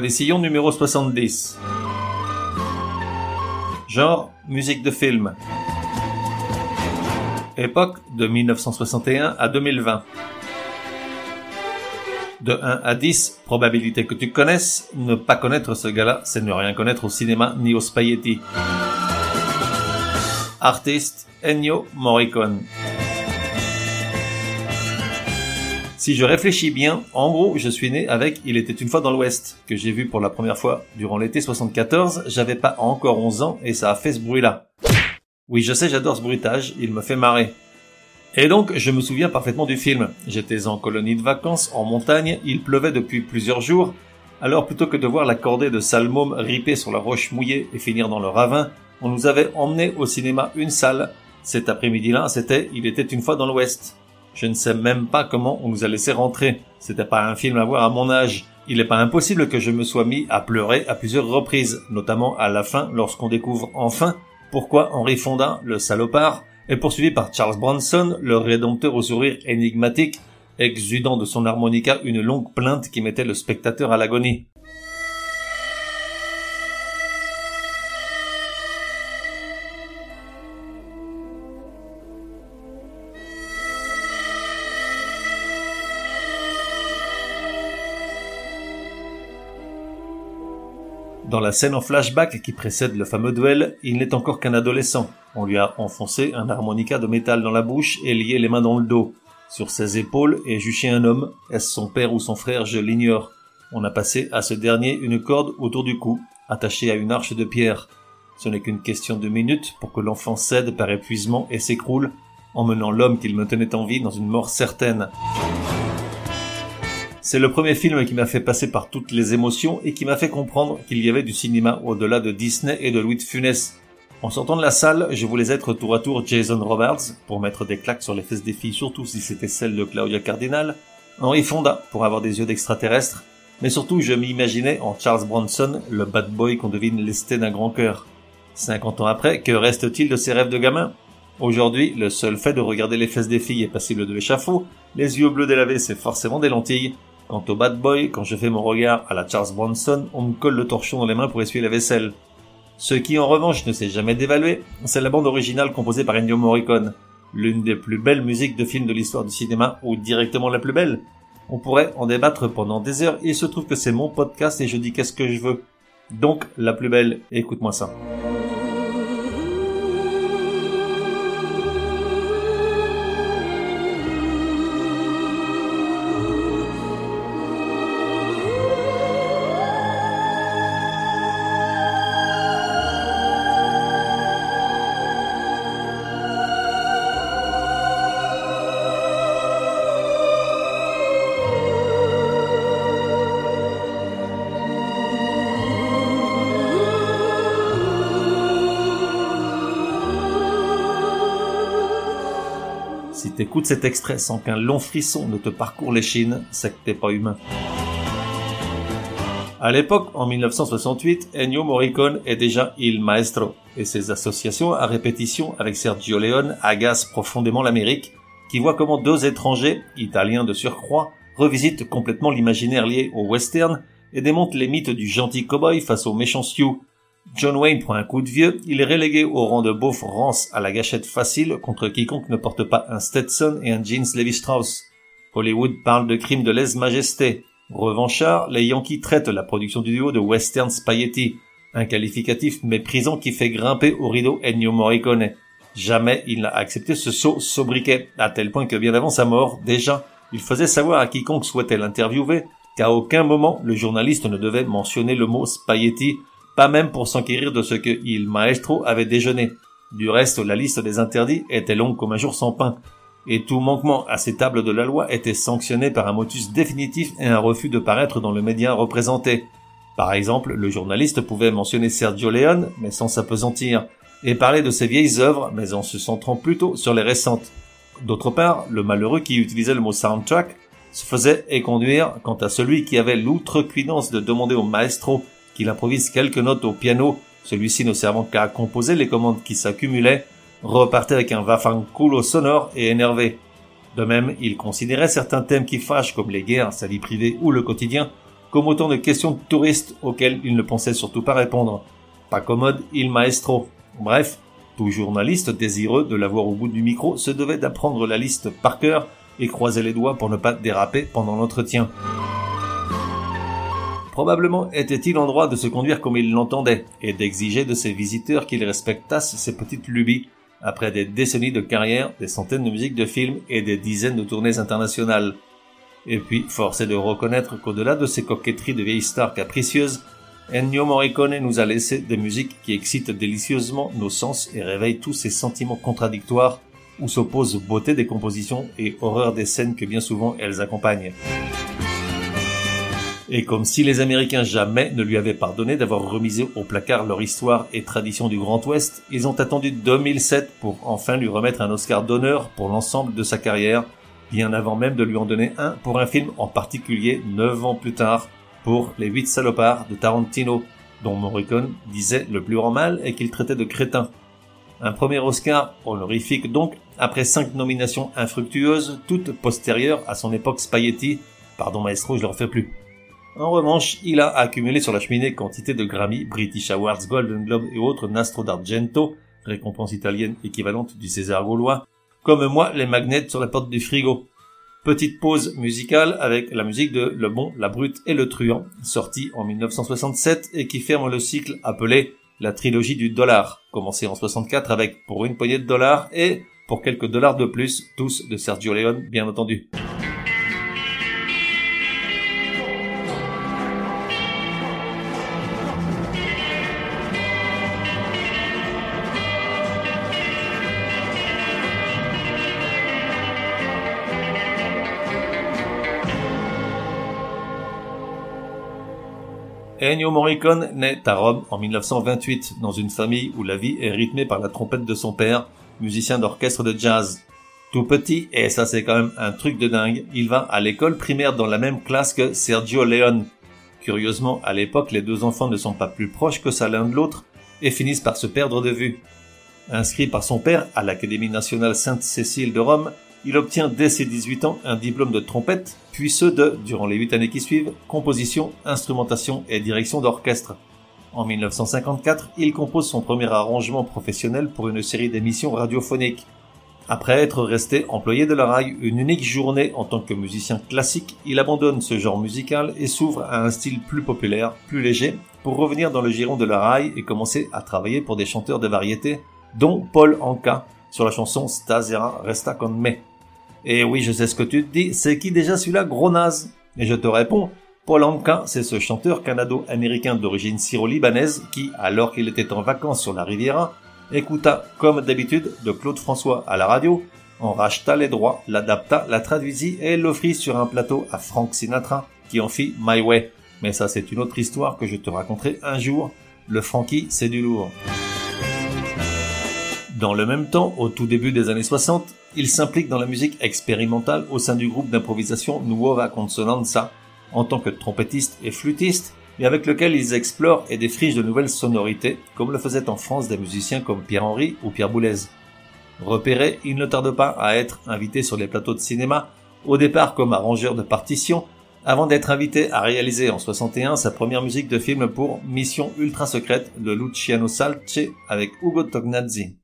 Des sillons numéro 70. Genre, musique de film. Époque de 1961 à 2020. De 1 à 10, probabilité que tu connaisses, ne pas connaître ce gars-là, c'est ne rien connaître au cinéma ni au spaghetti. Artiste Ennio Morricone. Si je réfléchis bien, en gros, je suis né avec Il était une fois dans l'Ouest, que j'ai vu pour la première fois durant l'été 74, j'avais pas encore 11 ans et ça a fait ce bruit-là. Oui, je sais, j'adore ce bruitage, il me fait marrer. Et donc, je me souviens parfaitement du film. J'étais en colonie de vacances, en montagne, il pleuvait depuis plusieurs jours, alors plutôt que de voir la cordée de salmômes riper sur la roche mouillée et finir dans le ravin, on nous avait emmené au cinéma une salle. Cet après-midi-là, c'était Il était une fois dans l'Ouest. Je ne sais même pas comment on nous a laissé rentrer. C'était pas un film à voir à mon âge. Il n'est pas impossible que je me sois mis à pleurer à plusieurs reprises, notamment à la fin lorsqu'on découvre enfin pourquoi Henry Fonda, le salopard, est poursuivi par Charles Bronson, le rédempteur au sourire énigmatique, exudant de son harmonica une longue plainte qui mettait le spectateur à l'agonie. Dans la scène en flashback qui précède le fameux duel, il n'est encore qu'un adolescent. On lui a enfoncé un harmonica de métal dans la bouche et lié les mains dans le dos. Sur ses épaules est juché un homme. Est-ce son père ou son frère? Je l'ignore. On a passé à ce dernier une corde autour du cou, attachée à une arche de pierre. Ce n'est qu'une question de minutes pour que l'enfant cède par épuisement et s'écroule, emmenant l'homme qu'il me tenait en vie dans une mort certaine. C'est le premier film qui m'a fait passer par toutes les émotions et qui m'a fait comprendre qu'il y avait du cinéma au-delà de Disney et de Louis de Funès. En sortant de la salle, je voulais être tour à tour Jason Roberts pour mettre des claques sur les fesses des filles, surtout si c'était celle de Claudia Cardinal, Henry Fonda pour avoir des yeux d'extraterrestre, mais surtout je m'imaginais en Charles Bronson, le bad boy qu'on devine lesté d'un grand cœur. 50 ans après, que reste-t-il de ses rêves de gamin? Aujourd'hui, le seul fait de regarder les fesses des filles est passible de l'échafaud, les yeux bleus délavés c'est forcément des lentilles, Quant au bad boy, quand je fais mon regard à la Charles Bronson, on me colle le torchon dans les mains pour essuyer la vaisselle. Ce qui en revanche ne s'est jamais dévalué, c'est la bande originale composée par Ennio Morricone, l'une des plus belles musiques de films de l'histoire du cinéma, ou directement la plus belle. On pourrait en débattre pendant des heures, il se trouve que c'est mon podcast et je dis qu'est-ce que je veux. Donc, la plus belle, écoute-moi ça. T'écoutes cet extrait sans qu'un long frisson ne te parcourt l'échine, c'est que t'es pas humain. À l'époque, en 1968, Ennio Morricone est déjà Il Maestro, et ses associations à répétition avec Sergio Leone agacent profondément l'Amérique, qui voit comment deux étrangers, italiens de surcroît, revisitent complètement l'imaginaire lié au western et démontent les mythes du gentil cowboy face au méchant Sioux, John Wayne prend un coup de vieux, il est relégué au rang de beauf rance à la gâchette facile contre quiconque ne porte pas un Stetson et un jeans Levi-Strauss. Hollywood parle de crimes de lèse-majesté. Revanchard, les Yankees traitent la production du duo de western spaghetti, un qualificatif méprisant qui fait grimper au rideau Ennio Morricone. Jamais il n'a accepté ce saut sobriquet, à tel point que bien avant sa mort, déjà, il faisait savoir à quiconque souhaitait l'interviewer qu'à aucun moment le journaliste ne devait mentionner le mot spaghetti pas même pour s'enquérir de ce que il maestro avait déjeuné. Du reste, la liste des interdits était longue comme un jour sans pain, et tout manquement à ces tables de la loi était sanctionné par un motus définitif et un refus de paraître dans le média représenté. Par exemple, le journaliste pouvait mentionner Sergio Leone, mais sans s'apesantir, et parler de ses vieilles œuvres, mais en se centrant plutôt sur les récentes. D'autre part, le malheureux qui utilisait le mot soundtrack se faisait éconduire quant à celui qui avait l'outrecuidance de demander au maestro qu'il improvise quelques notes au piano, celui-ci ne servant qu'à composer les commandes qui s'accumulaient, repartait avec un vafanculo sonore et énervé. De même, il considérait certains thèmes qui fâchent comme les guerres, sa vie privée ou le quotidien comme autant de questions touristes auxquelles il ne pensait surtout pas répondre. Pas commode, il maestro. Bref, tout journaliste désireux de l'avoir au bout du micro se devait d'apprendre la liste par cœur et croiser les doigts pour ne pas déraper pendant l'entretien. Probablement était-il en droit de se conduire comme il l'entendait et d'exiger de ses visiteurs qu'ils respectassent ses petites lubies après des décennies de carrière, des centaines de musiques de films et des dizaines de tournées internationales. Et puis, force est de reconnaître qu'au-delà de ces coquetteries de vieilles stars capricieuses, Ennio Morricone nous a laissé des musiques qui excitent délicieusement nos sens et réveillent tous ces sentiments contradictoires où s'opposent beauté des compositions et horreur des scènes que bien souvent elles accompagnent. Et comme si les Américains jamais ne lui avaient pardonné d'avoir remisé au placard leur histoire et tradition du Grand Ouest, ils ont attendu 2007 pour enfin lui remettre un Oscar d'honneur pour l'ensemble de sa carrière bien avant même de lui en donner un pour un film en particulier neuf ans plus tard, pour Les Huit Salopards de Tarantino, dont Morricone disait le plus grand mal et qu'il traitait de crétin. Un premier Oscar honorifique donc, après cinq nominations infructueuses, toutes postérieures à son époque Spaghetti. Pardon maestro, je le refais plus. En revanche, il a accumulé sur la cheminée quantité de Grammy, British Awards, Golden Globe et autres Nastro d'Argento, récompense italienne équivalente du César gaulois, comme moi les magnets sur la porte du frigo. Petite pause musicale avec la musique de Le Bon, la Brute et le Truand, sorti en 1967 et qui ferme le cycle appelé la trilogie du dollar, commencé en 64 avec Pour une poignée de dollars et Pour quelques dollars de plus, tous de Sergio Leone bien entendu. Ennio Morricone naît à Rome en 1928 dans une famille où la vie est rythmée par la trompette de son père, musicien d'orchestre de jazz. Tout petit, et ça c'est quand même un truc de dingue, il va à l'école primaire dans la même classe que Sergio Leone. Curieusement, à l'époque, les deux enfants ne sont pas plus proches que ça l'un de l'autre et finissent par se perdre de vue. Inscrit par son père à l'Académie nationale Sainte-Cécile de Rome, il obtient dès ses 18 ans un diplôme de trompette, puis ceux de, durant les 8 années qui suivent, composition, instrumentation et direction d'orchestre. En 1954, il compose son premier arrangement professionnel pour une série d'émissions radiophoniques. Après être resté employé de la rail une unique journée en tant que musicien classique, il abandonne ce genre musical et s'ouvre à un style plus populaire, plus léger, pour revenir dans le giron de la rail et commencer à travailler pour des chanteurs de variété, dont Paul Anka, sur la chanson Stasera Resta con me. Et oui, je sais ce que tu te dis, c'est qui déjà celui-là, gros naze Et je te réponds, Paul Anka, c'est ce chanteur canado-américain d'origine syro-libanaise qui, alors qu'il était en vacances sur la Riviera, écouta, comme d'habitude, de Claude François à la radio, en racheta les droits, l'adapta, la traduisit et l'offrit sur un plateau à Frank Sinatra, qui en fit My Way. Mais ça, c'est une autre histoire que je te raconterai un jour. Le Frankie, c'est du lourd. Dans le même temps, au tout début des années 60, il s'implique dans la musique expérimentale au sein du groupe d'improvisation Nuova Consonanza en tant que trompettiste et flûtiste, mais avec lequel ils explorent et défrichent de nouvelles sonorités, comme le faisaient en France des musiciens comme Pierre-Henry ou Pierre Boulez. Repéré, il ne tarde pas à être invité sur les plateaux de cinéma, au départ comme arrangeur de partitions, avant d'être invité à réaliser en 61 sa première musique de film pour Mission ultra secrète de Luciano Salce avec Ugo Tognazzi.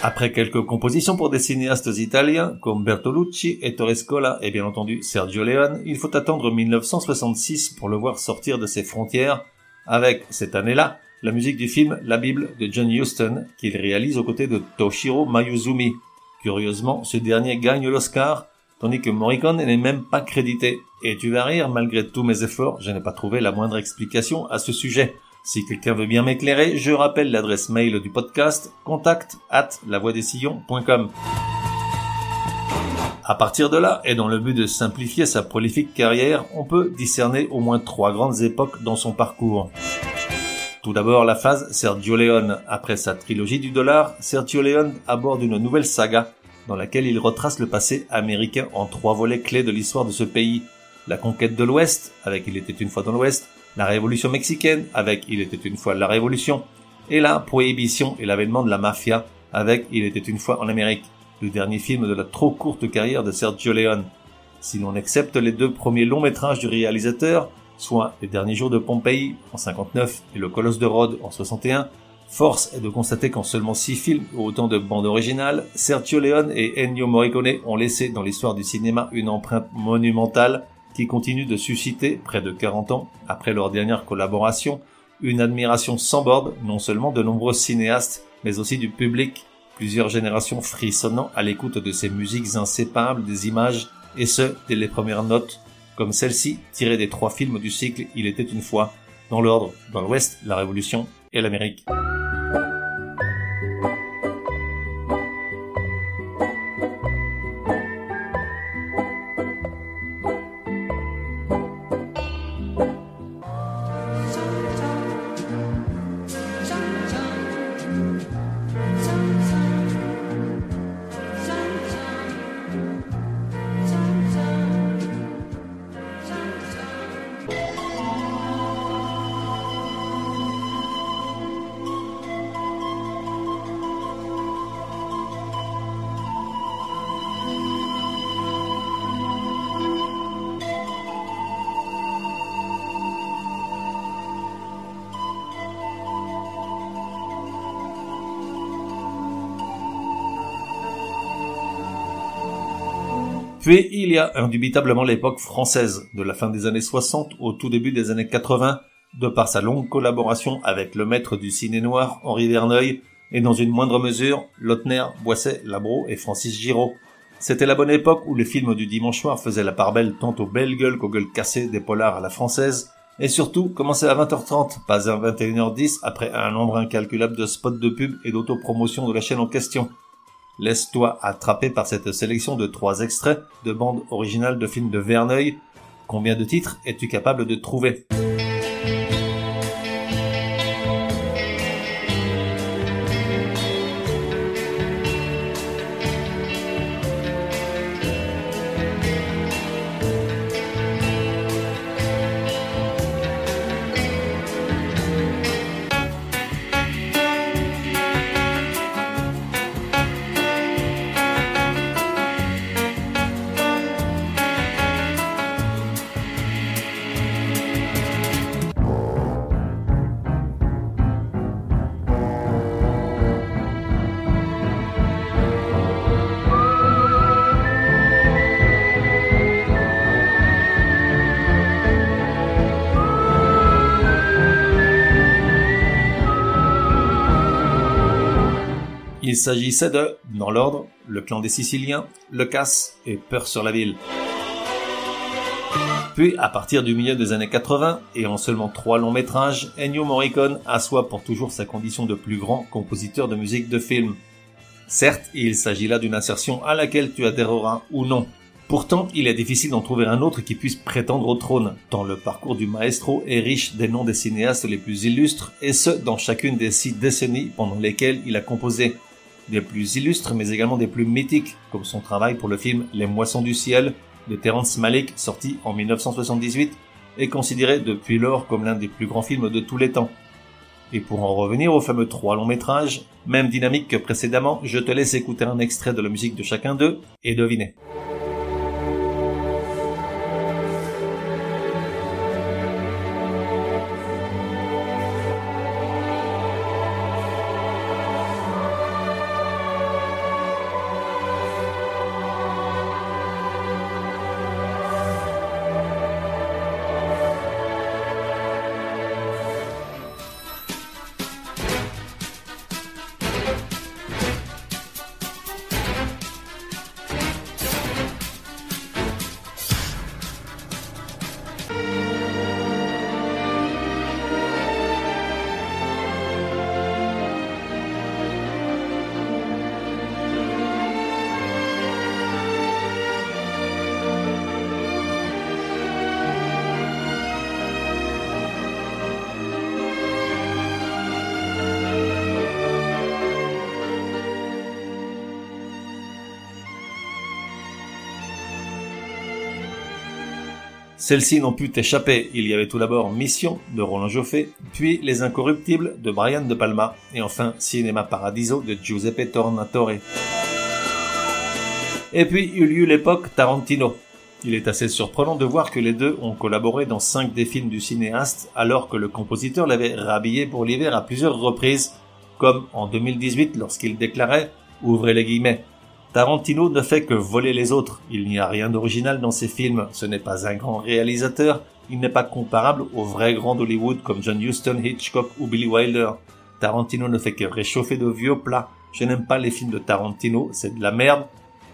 Après quelques compositions pour des cinéastes italiens comme Bertolucci, Ettore Scola et bien entendu Sergio Leone, il faut attendre 1966 pour le voir sortir de ses frontières avec, cette année-là, la musique du film La Bible de John Huston qu'il réalise aux côtés de Toshiro Mayuzumi. Curieusement, ce dernier gagne l'Oscar, tandis que Morricone n'est même pas crédité, Et tu vas rire, malgré tous mes efforts, je n'ai pas trouvé la moindre explication à ce sujet. Si quelqu'un veut bien m'éclairer, je rappelle l'adresse mail du podcast, contact at. À partir de là, et dans le but de simplifier sa prolifique carrière, on peut discerner au moins trois grandes époques dans son parcours. Tout d'abord la phase Sergio Leone. Après sa trilogie du dollar, Sergio Leone aborde une nouvelle saga dans laquelle il retrace le passé américain en trois volets clés de l'histoire de ce pays la conquête de l'Ouest, avec Il était une fois dans l'Ouest, la révolution mexicaine, avec Il était une fois la révolution, et la prohibition et l'avènement de la mafia, avec Il était une fois en Amérique, le dernier film de la trop courte carrière de Sergio Leone. Si l'on accepte les deux premiers longs métrages du réalisateur, soit Les derniers jours de Pompéi en 59 et Le Colosse de Rhodes en 61, force est de constater qu'en seulement six films ou autant de bandes originales, Sergio Leone et Ennio Morricone ont laissé dans l'histoire du cinéma une empreinte monumentale qui continue de susciter, près de 40 ans après leur dernière collaboration, une admiration sans borne non seulement de nombreux cinéastes, mais aussi du public, plusieurs générations frissonnant à l'écoute de ces musiques inséparables des images, et ce, dès les premières notes, comme celle-ci tirée des trois films du cycle Il était une fois, dans l'ordre, dans l'Ouest, la Révolution et l'Amérique. Il y a indubitablement l'époque française, de la fin des années 60 au tout début des années 80, de par sa longue collaboration avec le maître du ciné noir Henri Verneuil, et dans une moindre mesure, Lautner, Boisset, Labro et Francis Giraud. C'était la bonne époque où les films du dimanche soir faisaient la part belle tant aux belles gueules qu'aux gueules cassées des polars à la française, et surtout commençaient à 20h30, pas à 21h10 après un nombre incalculable de spots de pub et d'autopromotion de la chaîne en question. Laisse-toi attraper par cette sélection de trois extraits de bandes originales de films de Verneuil. Combien de titres es-tu capable de trouver? S'agissait de, dans l'ordre, Le clan des Siciliens, Le Casse et Peur sur la ville. Puis, à partir du milieu des années 80, et en seulement trois longs métrages, Ennio Morricone assoit pour toujours sa condition de plus grand compositeur de musique de film. Certes, il s'agit là d'une insertion à laquelle tu adhéreras ou non. Pourtant, il est difficile d'en trouver un autre qui puisse prétendre au trône, tant le parcours du maestro est riche des noms des cinéastes les plus illustres, et ce, dans chacune des six décennies pendant lesquelles il a composé des plus illustres mais également des plus mythiques, comme son travail pour le film Les Moissons du Ciel de Terence Malick sorti en 1978 et considéré depuis lors comme l'un des plus grands films de tous les temps. Et pour en revenir aux fameux trois longs métrages, même dynamique que précédemment, je te laisse écouter un extrait de la musique de chacun d'eux et deviner. Celles-ci n'ont pu échapper. Il y avait tout d'abord Mission de Roland Joffé, puis Les Incorruptibles de Brian De Palma, et enfin Cinema Paradiso de Giuseppe Tornatore. Et puis eut lieu l'époque Tarantino. Il est assez surprenant de voir que les deux ont collaboré dans cinq des films du cinéaste alors que le compositeur l'avait rhabillé pour l'hiver à plusieurs reprises, comme en 2018 lorsqu'il déclarait, ouvrez les guillemets, Tarantino ne fait que voler les autres. Il n'y a rien d'original dans ses films. Ce n'est pas un grand réalisateur. Il n'est pas comparable aux vrais grands d'Hollywood comme John Huston, Hitchcock ou Billy Wilder. Tarantino ne fait que réchauffer de vieux plats. Je n'aime pas les films de Tarantino, c'est de la merde.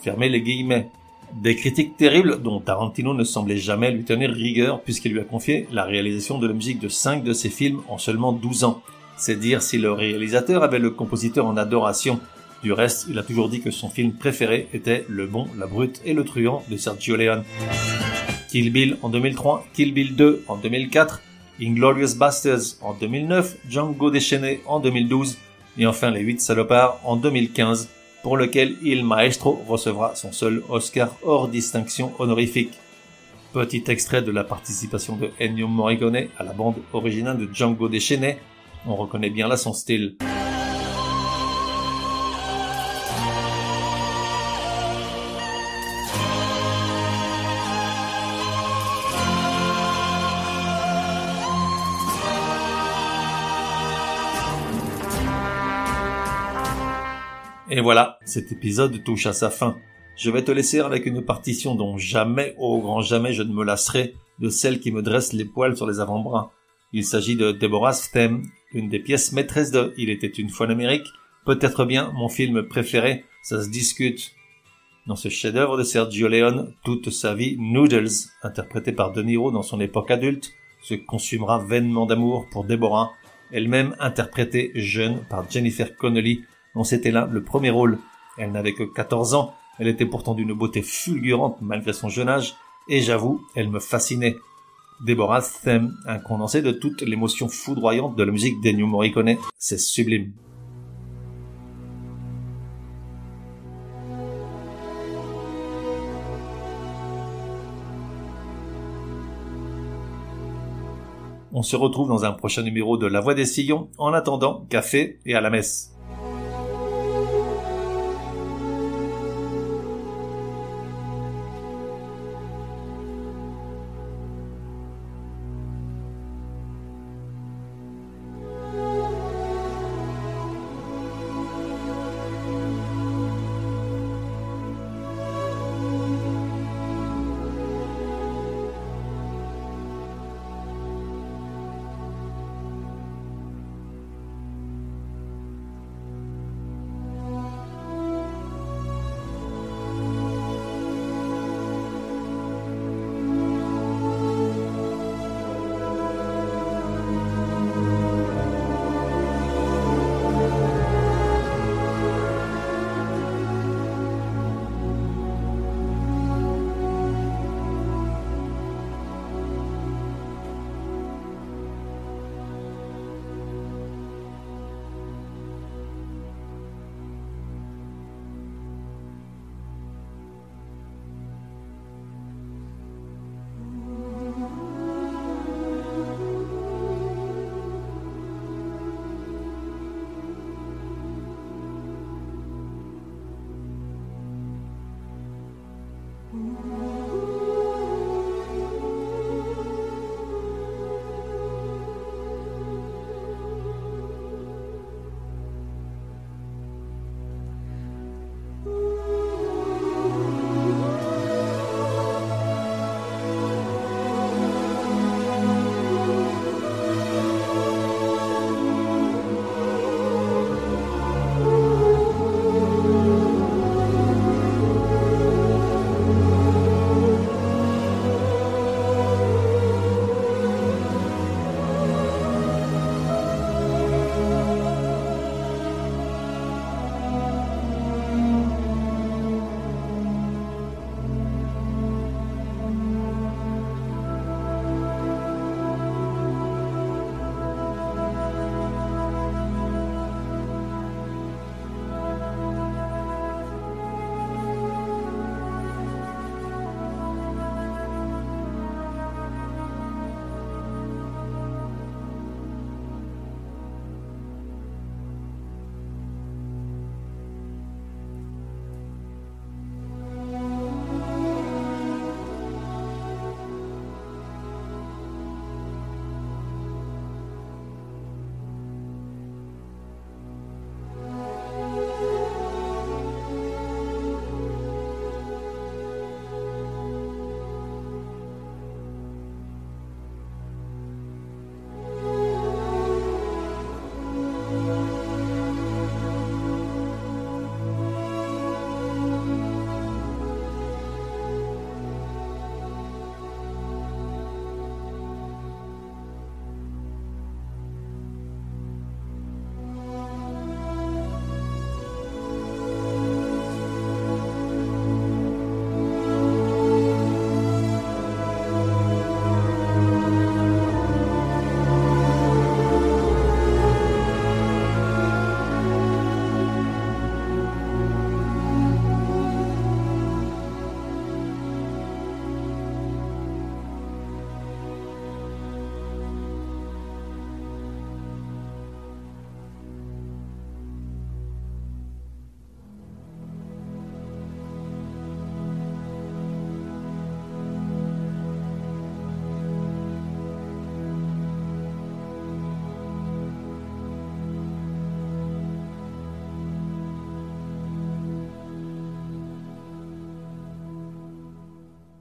Fermez les guillemets. Des critiques terribles dont Tarantino ne semblait jamais lui tenir rigueur puisqu'il lui a confié la réalisation de la musique de cinq de ses films en seulement 12 ans. C'est dire si le réalisateur avait le compositeur en adoration. Du reste, il a toujours dit que son film préféré était Le Bon, la Brute et le Truand de Sergio Leone. Kill Bill en 2003, Kill Bill 2 en 2004, Inglorious Bastards en 2009, Django déchaîné en 2012 et enfin Les 8 salopards en 2015 pour lequel Il Maestro recevra son seul Oscar hors distinction honorifique. Petit extrait de la participation de Ennio Morricone à la bande originale de Django déchaîné, on reconnaît bien là son style. Et voilà, cet épisode touche à sa fin. Je vais te laisser avec une partition dont jamais, au grand jamais, je ne me lasserai de celle qui me dresse les poils sur les avant-bras. Il s'agit de Deborah's Theme, une des pièces maîtresses de Il était une fois en Amérique, peut-être bien mon film préféré, ça se discute. Dans ce chef-d'œuvre de Sergio Leone, toute sa vie, Noodles, interprété par De Niro dans son époque adulte, se consumera vainement d'amour pour Deborah, elle-même interprétée jeune par Jennifer Connelly c'était là le premier rôle. Elle n'avait que 14 ans, elle était pourtant d'une beauté fulgurante malgré son jeune âge, et j'avoue, elle me fascinait. Deborah Thème, un condensé de toute l'émotion foudroyante de la musique d'Ennio Morricone, c'est sublime. On se retrouve dans un prochain numéro de La Voix des Sillons. En attendant, café et à la messe.